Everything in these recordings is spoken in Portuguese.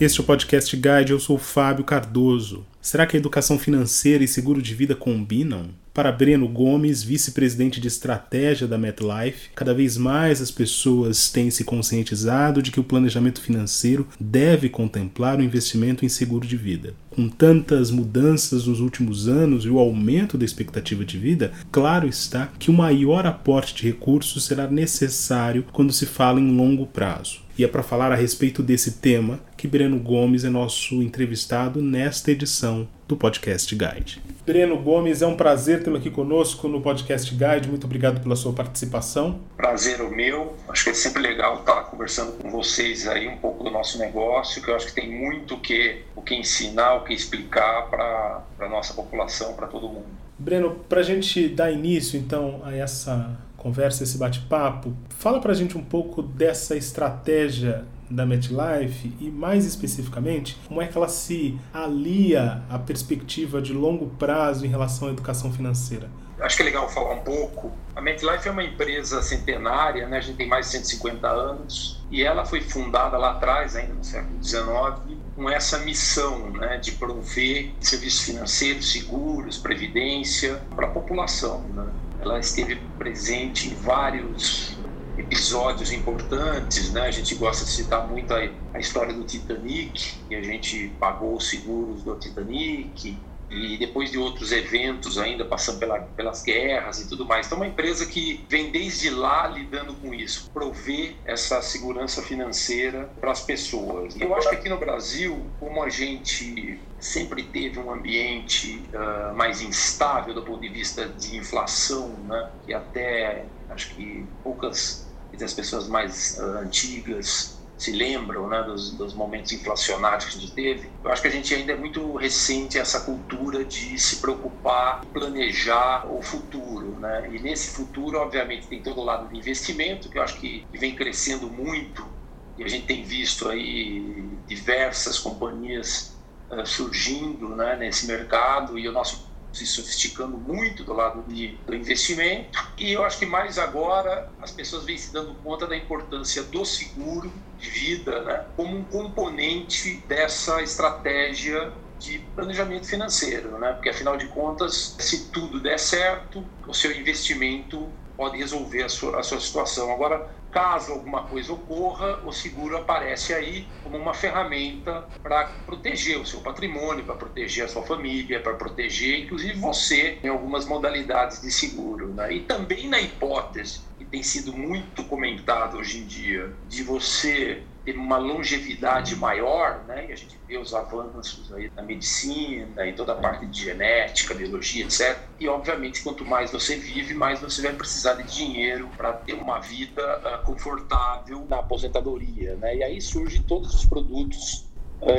Este é o Podcast Guide, eu sou o Fábio Cardoso. Será que a educação financeira e seguro de vida combinam? Para Breno Gomes, vice-presidente de estratégia da MetLife, cada vez mais as pessoas têm se conscientizado de que o planejamento financeiro deve contemplar o investimento em seguro de vida. Com tantas mudanças nos últimos anos e o aumento da expectativa de vida, claro está que o maior aporte de recursos será necessário quando se fala em longo prazo. E é para falar a respeito desse tema que Breno Gomes é nosso entrevistado nesta edição do Podcast Guide. Breno Gomes, é um prazer tê-lo aqui conosco no Podcast Guide. Muito obrigado pela sua participação. Prazer o meu. Acho que é sempre legal estar conversando com vocês aí um pouco do nosso negócio, que eu acho que tem muito o que, o que ensinar, o que explicar para a nossa população, para todo mundo. Breno, para a gente dar início então a essa conversa, esse bate-papo. Fala para a gente um pouco dessa estratégia da MetLife e, mais especificamente, como é que ela se alia à perspectiva de longo prazo em relação à educação financeira. Acho que é legal falar um pouco. A MetLife é uma empresa centenária, né? a gente tem mais de 150 anos, e ela foi fundada lá atrás, ainda no século XIX, com essa missão né, de prover serviços financeiros seguros, previdência para a população. Né? Ela esteve presente em vários episódios importantes, né? A gente gosta de citar muito a, a história do Titanic, e a gente pagou os seguros do Titanic, e depois de outros eventos ainda, passando pela, pelas guerras e tudo mais. Então, é uma empresa que vem desde lá lidando com isso, prover essa segurança financeira para as pessoas. Eu acho que aqui no Brasil, como a gente sempre teve um ambiente uh, mais instável do ponto de vista de inflação, né, que até acho que poucas das pessoas mais uh, antigas se lembram né, dos, dos, momentos inflacionários que a gente teve, eu acho que a gente ainda é muito recente essa cultura de se preocupar, planejar o futuro. Né? E nesse futuro, obviamente, tem todo o lado de investimento, que eu acho que vem crescendo muito, e a gente tem visto aí diversas companhias uh, surgindo né, nesse mercado, e o nosso se sofisticando muito do lado de, do investimento. E eu acho que mais agora as pessoas vêm se dando conta da importância do seguro de vida né, como um componente dessa estratégia de planejamento financeiro, né? Porque afinal de contas, se tudo der certo, o seu investimento pode resolver a sua, a sua situação. Agora, Caso alguma coisa ocorra, o seguro aparece aí como uma ferramenta para proteger o seu patrimônio, para proteger a sua família, para proteger inclusive você em algumas modalidades de seguro. Né? E também na hipótese, tem sido muito comentado hoje em dia, de você ter uma longevidade maior, né? E a gente vê os avanços aí da medicina e toda a parte de genética, biologia, etc. E obviamente, quanto mais você vive, mais você vai precisar de dinheiro para ter uma vida uh, confortável na aposentadoria, né? E aí surgem todos os produtos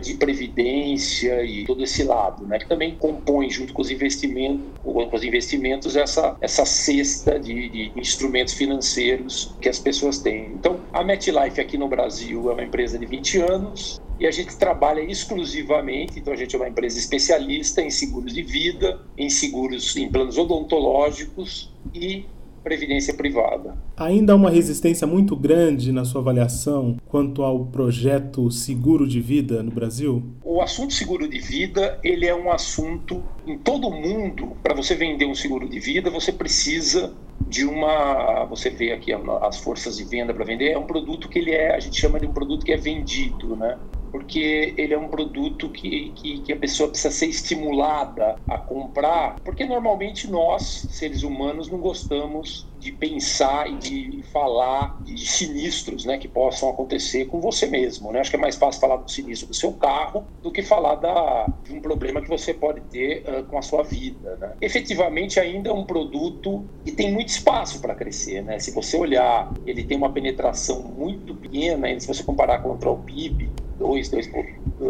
de previdência e todo esse lado, né? Que também compõe junto com os investimentos, com os investimentos essa essa cesta de, de instrumentos financeiros que as pessoas têm. Então, a MetLife aqui no Brasil é uma empresa de 20 anos e a gente trabalha exclusivamente, então a gente é uma empresa especialista em seguros de vida, em seguros em planos odontológicos e previdência privada. Ainda há uma resistência muito grande na sua avaliação quanto ao projeto seguro de vida no Brasil? O assunto seguro de vida, ele é um assunto em todo o mundo. Para você vender um seguro de vida, você precisa de uma, você vê aqui as forças de venda para vender, é um produto que ele é, a gente chama de um produto que é vendido, né? Porque ele é um produto que, que, que, a pessoa precisa ser estimulada a comprar, porque normalmente nós, seres humanos, não gostamos de pensar e de falar de sinistros né, que possam acontecer com você mesmo. Né? Acho que é mais fácil falar do sinistro do seu carro do que falar da, de um problema que você pode ter uh, com a sua vida. Né? Efetivamente, ainda é um produto que tem muito espaço para crescer. Né? Se você olhar, ele tem uma penetração muito pequena, se você comparar contra o PIB, 2, 2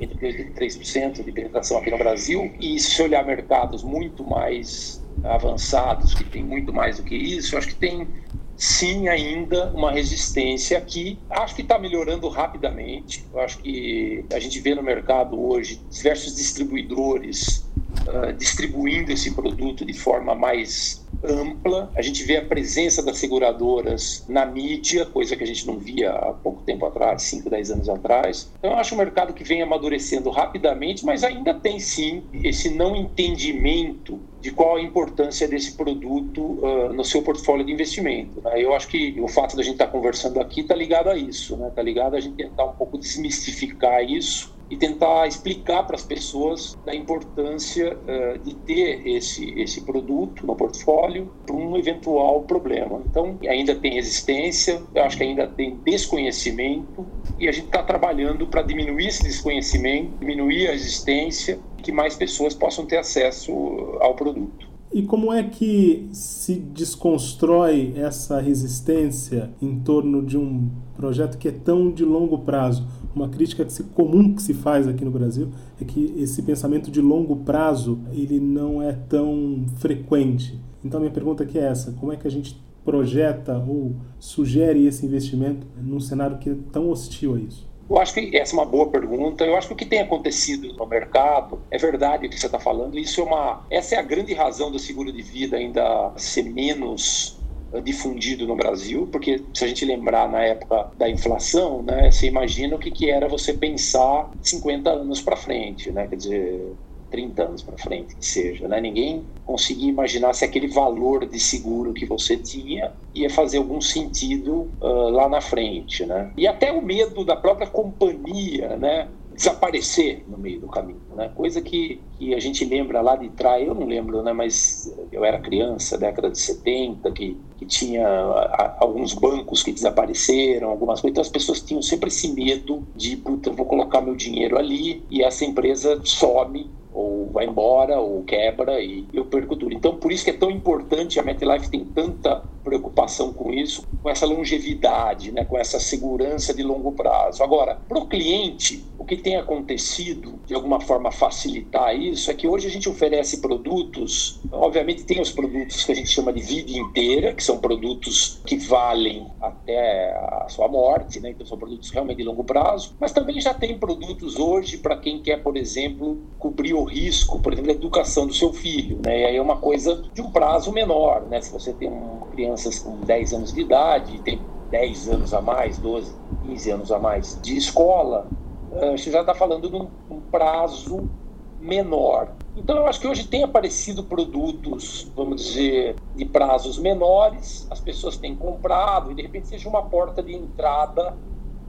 entre 2 e 3% de penetração aqui no Brasil. E se você olhar mercados muito mais avançados, que tem muito mais do que isso, acho que tem sim ainda uma resistência que acho que está melhorando rapidamente. Eu acho que a gente vê no mercado hoje diversos distribuidores uh, distribuindo esse produto de forma mais ampla. A gente vê a presença das seguradoras na mídia, coisa que a gente não via há pouco tempo atrás, 5, 10 anos atrás. Então, eu acho um mercado que vem amadurecendo rapidamente, mas ainda tem sim esse não entendimento de qual a importância desse produto uh, no seu portfólio de investimento. Né? Eu acho que o fato da gente estar tá conversando aqui está ligado a isso, está né? Tá ligado a gente tentar um pouco desmistificar isso e tentar explicar para as pessoas da importância uh, de ter esse, esse produto no portfólio para um eventual problema. Então, ainda tem resistência, eu acho que ainda tem desconhecimento e a gente está trabalhando para diminuir esse desconhecimento, diminuir a resistência, que mais pessoas possam ter acesso ao produto. E como é que se desconstrói essa resistência em torno de um projeto que é tão de longo prazo? Uma crítica que se, comum que se faz aqui no Brasil é que esse pensamento de longo prazo ele não é tão frequente. Então minha pergunta aqui é essa: como é que a gente projeta ou sugere esse investimento num cenário que é tão hostil a isso? Eu acho que essa é uma boa pergunta. Eu acho que o que tem acontecido no mercado é verdade o que você está falando. Isso é uma, essa é a grande razão do seguro de vida ainda ser menos difundido no Brasil, porque se a gente lembrar na época da inflação, né, você imagina o que, que era você pensar 50 anos para frente, né? Quer dizer, 30 anos para frente, que seja. Né? Ninguém conseguia imaginar se aquele valor de seguro que você tinha ia fazer algum sentido uh, lá na frente. Né? E até o medo da própria companhia né? Desaparecer no meio do caminho. Né? Coisa que, que a gente lembra lá de trás, eu não lembro, né? mas eu era criança, década de 70, que, que tinha a, alguns bancos que desapareceram, algumas coisas. Então as pessoas tinham sempre esse medo de, puta, eu vou colocar meu dinheiro ali e essa empresa some ou vai embora, ou quebra e eu perco tudo. Então, por isso que é tão importante, a MetLife tem tanta preocupação com isso, com essa longevidade, né, com essa segurança de longo prazo. Agora, para o cliente, o que tem acontecido, de alguma forma facilitar isso, é que hoje a gente oferece produtos, obviamente tem os produtos que a gente chama de vida inteira, que são produtos que valem até a sua morte, né, então são produtos realmente de longo prazo, mas também já tem produtos hoje para quem quer, por exemplo, cobrir o risco, por exemplo, da educação do seu filho, né? E aí é uma coisa de um prazo menor, né? Se você tem um, crianças com 10 anos de idade, tem 10 anos a mais, 12, 15 anos a mais de escola, uh, você já está falando de um, um prazo menor. Então eu acho que hoje tem aparecido produtos, vamos dizer, de prazos menores, as pessoas têm comprado e de repente seja uma porta de entrada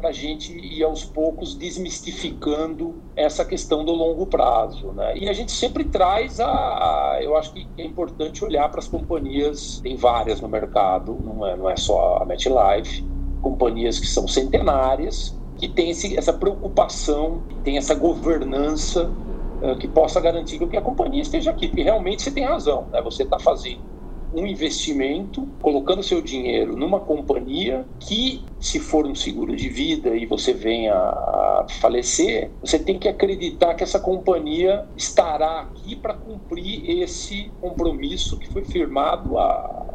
para a gente ir aos poucos desmistificando essa questão do longo prazo. Né? E a gente sempre traz a. Eu acho que é importante olhar para as companhias, tem várias no mercado, não é, não é só a MetLife, companhias que são centenárias, que têm esse, essa preocupação, tem essa governança uh, que possa garantir que a companhia esteja aqui, porque realmente você tem razão, né? você está fazendo um investimento, colocando seu dinheiro numa companhia que, se for um seguro de vida e você venha a falecer, você tem que acreditar que essa companhia estará aqui para cumprir esse compromisso que foi firmado há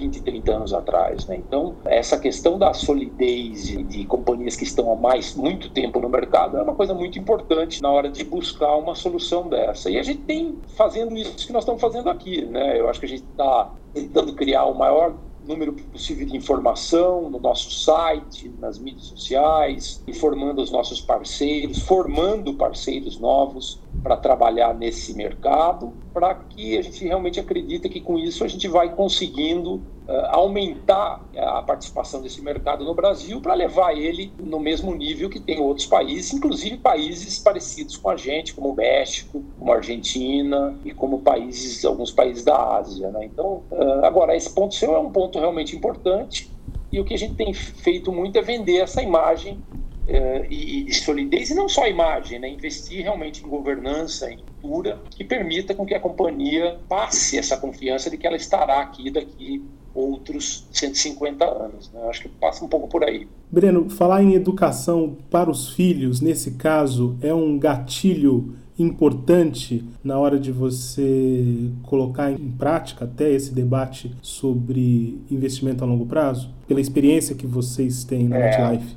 20, 30 anos atrás. Né? Então, essa questão da solidez de, companhias que estão há mais muito tempo no mercado é uma coisa muito importante na hora de buscar uma solução dessa. E a gente tem fazendo isso que nós estamos fazendo aqui. Né? Eu acho que a gente está tentando criar o maior número possível de informação no nosso site, nas mídias sociais, informando os nossos parceiros, formando parceiros novos para trabalhar nesse mercado, para que a gente realmente acredita que com isso a gente vai conseguindo aumentar a participação desse mercado no Brasil para levar ele no mesmo nível que tem outros países, inclusive países parecidos com a gente, como o México, como a Argentina e como países, alguns países da Ásia. Né? Então, uh, agora, esse ponto seu é um ponto realmente importante e o que a gente tem feito muito é vender essa imagem uh, e, e, solidez, e não só a imagem, né? investir realmente em governança, em cultura, que permita com que a companhia passe essa confiança de que ela estará aqui daqui outros 150 anos. Né? Acho que passa um pouco por aí. Breno, falar em educação para os filhos, nesse caso, é um gatilho importante na hora de você colocar em prática até esse debate sobre investimento a longo prazo? Pela experiência que vocês têm na é, MetLife?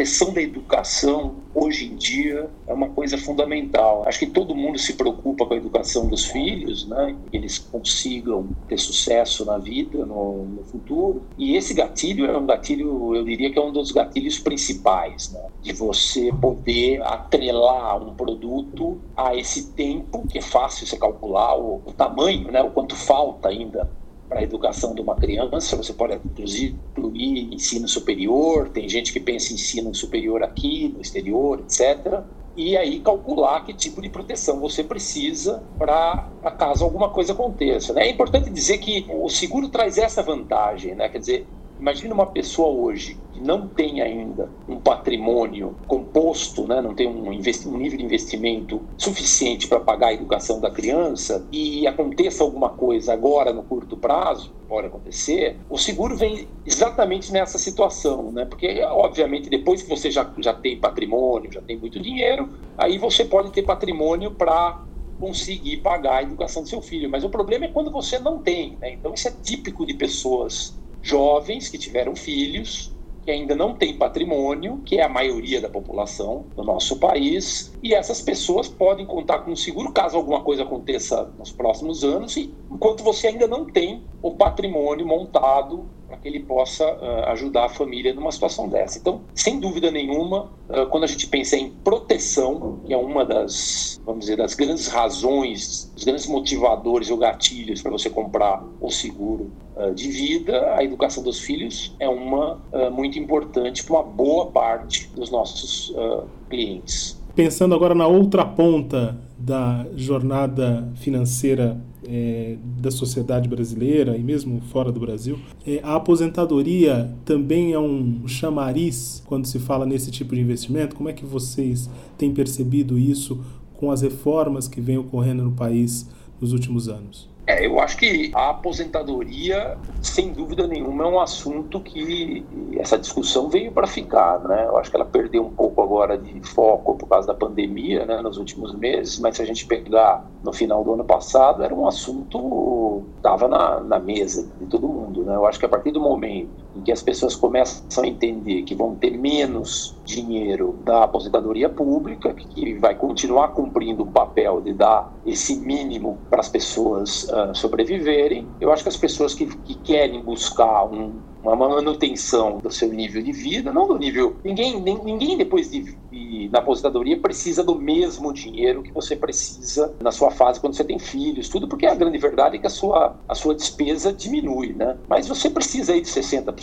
Proteção da educação, hoje em dia, é uma coisa fundamental. Acho que todo mundo se preocupa com a educação dos filhos, né? Que eles consigam ter sucesso na vida, no, no futuro. E esse gatilho é um gatilho, eu diria que é um dos gatilhos principais, né? De você poder atrelar um produto a esse tempo, que é fácil você calcular o, o tamanho, né? O quanto falta ainda para a educação de uma criança. Você pode, inclusive, incluir ensino superior. Tem gente que pensa em ensino superior aqui, no exterior, etc. E aí calcular que tipo de proteção você precisa para caso alguma coisa aconteça. Né? É importante dizer que o seguro traz essa vantagem, né? quer dizer, Imagina uma pessoa hoje não tem ainda um patrimônio composto, né? não tem um, um nível de investimento suficiente para pagar a educação da criança e aconteça alguma coisa agora no curto prazo, pode acontecer, o seguro vem exatamente nessa situação, né? porque obviamente depois que você já, já tem patrimônio, já tem muito dinheiro, aí você pode ter patrimônio para conseguir pagar a educação do seu filho. Mas o problema é quando você não tem. Né? Então, isso é típico de pessoas jovens que tiveram filhos, que ainda não têm patrimônio, que é a maioria da população do nosso país, e essas pessoas podem contar com seguro caso alguma coisa aconteça nos próximos anos, enquanto você ainda não tem o patrimônio montado para que ele possa uh, ajudar a família numa situação dessa. Então, sem dúvida nenhuma, uh, quando a gente pensa em proteção, que é uma das, vamos dizer, das grandes razões, os grandes motivadores ou gatilhos para você comprar o seguro uh, de vida, a educação dos filhos é uma muito importante para uma boa parte dos nossos clientes. Pensando agora na outra ponta da jornada financeira é, da sociedade brasileira e mesmo fora do Brasil, é, a aposentadoria também é um chamariz quando se fala nesse tipo de investimento? Como é que vocês têm percebido isso com as reformas que vêm ocorrendo no país nos últimos anos? É, eu acho que a aposentadoria, sem dúvida nenhuma, é um assunto que essa discussão veio para ficar, né? Eu acho que ela perdeu um pouco agora de foco por causa da pandemia, né, nos últimos meses, mas se a gente pegar no final do ano passado, era um assunto estava na, na mesa de todo mundo, né? Eu acho que a partir do momento em que as pessoas começam a entender que vão ter menos dinheiro da aposentadoria pública, que vai continuar cumprindo o papel de dar esse mínimo para as pessoas uh, sobreviverem. Eu acho que as pessoas que, que querem buscar um, uma manutenção do seu nível de vida, não do nível. Ninguém, ninguém depois de, de, na aposentadoria precisa do mesmo dinheiro que você precisa na sua fase quando você tem filhos, tudo porque a grande verdade é que a sua, a sua despesa diminui, né? Mas você precisa aí de 60%,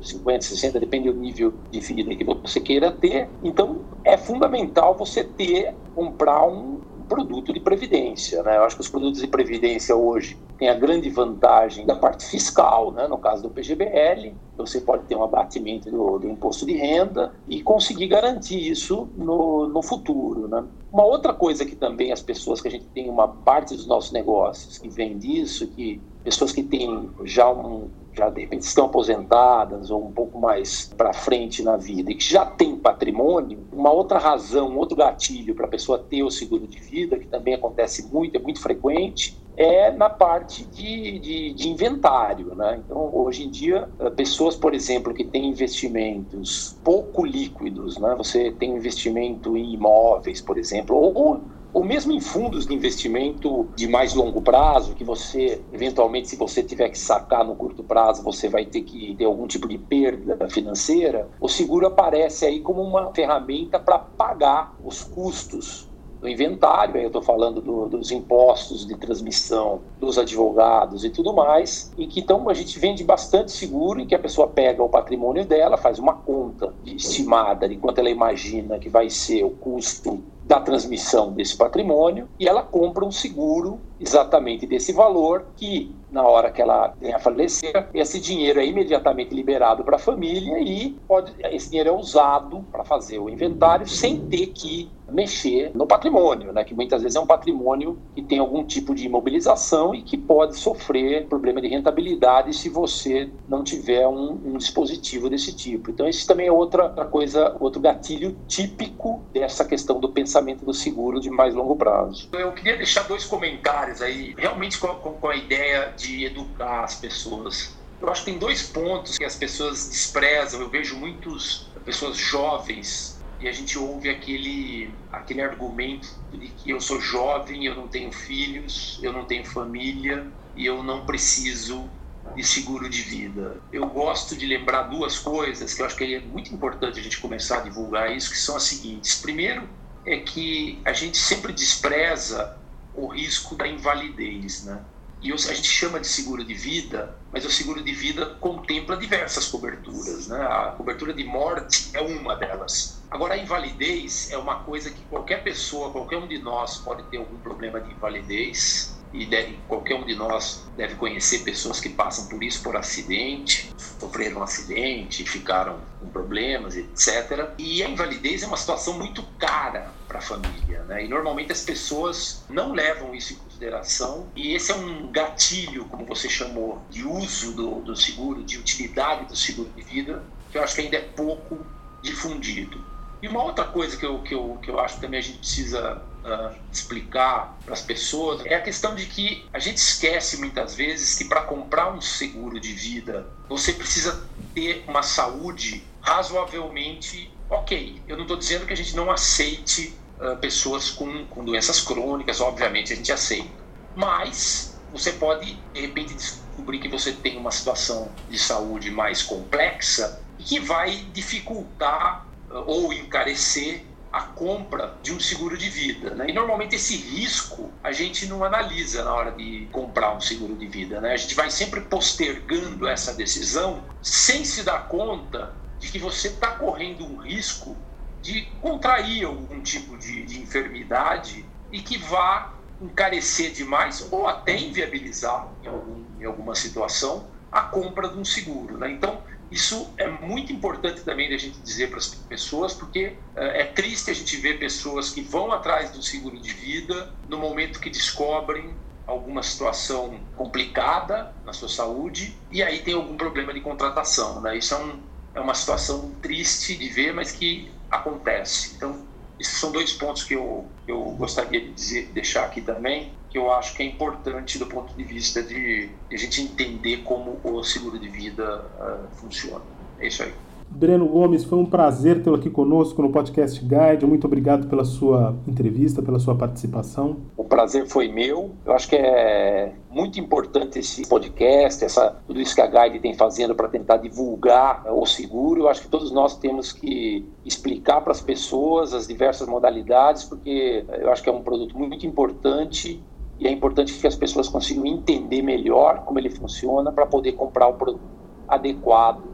50%, 60%, depende do nível de vida que você queira ter. Então é fundamental você ter, comprar um, produto de previdência. Né? Eu acho que os produtos de previdência hoje têm a grande vantagem da parte fiscal, né? no caso do PGBL, você pode ter um abatimento do, do imposto de renda e conseguir garantir isso no, no futuro. Né? Uma outra coisa que também as pessoas, que a gente tem uma parte dos nossos negócios que vem disso, que pessoas que têm já um, já de repente estão aposentadas ou um pouco mais para frente na vida e que já tem patrimônio, uma outra razão, um outro gatilho para a pessoa ter o seguro de vida, que também acontece muito, é muito frequente, é na parte de, de, de, inventário. Né? Então, hoje em dia, eh, pessoas, por exemplo, que têm investimentos pouco líquidos, né? você tem investimento em imóveis, por exemplo, ou ou mesmo em fundos de investimento de mais longo prazo, que você, eventualmente, se você tiver que sacar no curto prazo, você vai ter que ter algum tipo de perda financeira, o seguro aparece aí como uma ferramenta para pagar os custos do inventário, eu estou falando do, dos impostos de transmissão dos advogados e tudo mais, e que então a gente vende bastante seguro em que a pessoa pega o patrimônio dela, faz uma conta estimada de quanto ela imagina que vai ser o custo da transmissão desse patrimônio e ela compra um seguro exatamente desse valor que na hora que ela venha a falecer, esse dinheiro é imediatamente liberado para a família e pode, esse dinheiro é usado para fazer o inventário sem ter que mexer no patrimônio, né? que muitas vezes é um patrimônio que tem algum tipo de imobilização e que pode sofrer problema de rentabilidade se você não tiver um, um dispositivo desse tipo. Então, esse também é outra, outra coisa, outro gatilho típico dessa questão do pensamento do seguro de mais longo prazo. Eu queria deixar dois comentários aí, realmente com, com a ideia de educar as pessoas. Eu acho que tem dois pontos que as pessoas desprezam. Eu vejo muitos pessoas jovens e a gente ouve aquele, aquele argumento de que eu sou jovem, eu não tenho filhos, eu não tenho família e eu não preciso de seguro de vida. Eu gosto de lembrar duas coisas que eu acho que é muito importante a gente começar a divulgar isso, que são as seguintes. Primeiro, é que a gente sempre despreza o risco da invalidez, né? E a gente chama de seguro de vida, mas o seguro de vida contempla diversas coberturas, né? A cobertura de morte é uma delas. Agora, a invalidez é uma coisa que qualquer pessoa, qualquer um de nós pode ter algum problema de invalidez e deve, qualquer um de nós deve conhecer pessoas que passam por isso por acidente, sofreram um acidente, ficaram com problemas, etc. E a invalidez é uma situação muito cara para a família, né? E normalmente as pessoas não levam isso em consideração e esse é um gatilho, como você chamou, de uso do, do seguro, de utilidade do seguro de vida, que eu acho que ainda é pouco difundido. E uma outra coisa que eu, que eu, que eu acho que também a gente precisa uh, explicar para as pessoas é a questão de que a gente esquece muitas vezes que para comprar um seguro de vida você precisa ter uma saúde razoavelmente ok. Eu não estou dizendo que a gente não aceite uh, pessoas com, com doenças crônicas, obviamente a gente aceita. Mas você pode, de repente, descobrir que você tem uma situação de saúde mais complexa e que vai dificultar ou encarecer a compra de um seguro de vida. Né? E normalmente esse risco a gente não analisa na hora de comprar um seguro de vida. Né? A gente vai sempre postergando essa decisão sem se dar conta de que você está correndo um risco de contrair algum tipo de, de enfermidade e que vá encarecer demais ou até inviabilizar em, algum, em alguma situação a compra de um seguro. Né? Então, isso é muito importante também da gente dizer para as pessoas, porque é, é triste a gente ver pessoas que vão atrás do seguro de vida no momento que descobrem alguma situação complicada na sua saúde e aí tem algum problema de contratação. Né? Isso é, um, é uma situação triste de ver, mas que acontece. Então, esses são dois pontos que eu, eu gostaria de dizer, deixar aqui também que eu acho que é importante do ponto de vista de, a gente entender como o seguro de vida uh, funciona. É isso aí. Breno Gomes, foi um prazer tê-lo aqui conosco no Podcast Guide. Muito obrigado pela sua entrevista, pela sua participação. O prazer foi meu. Eu acho que é muito importante esse podcast, essa, tudo isso que a Guide tem fazendo para tentar divulgar o seguro. Eu acho que todos nós temos que explicar para as pessoas as diversas modalidades, porque eu acho que é um produto muito importante e é importante que as pessoas consigam entender melhor como ele funciona para poder comprar o produto adequado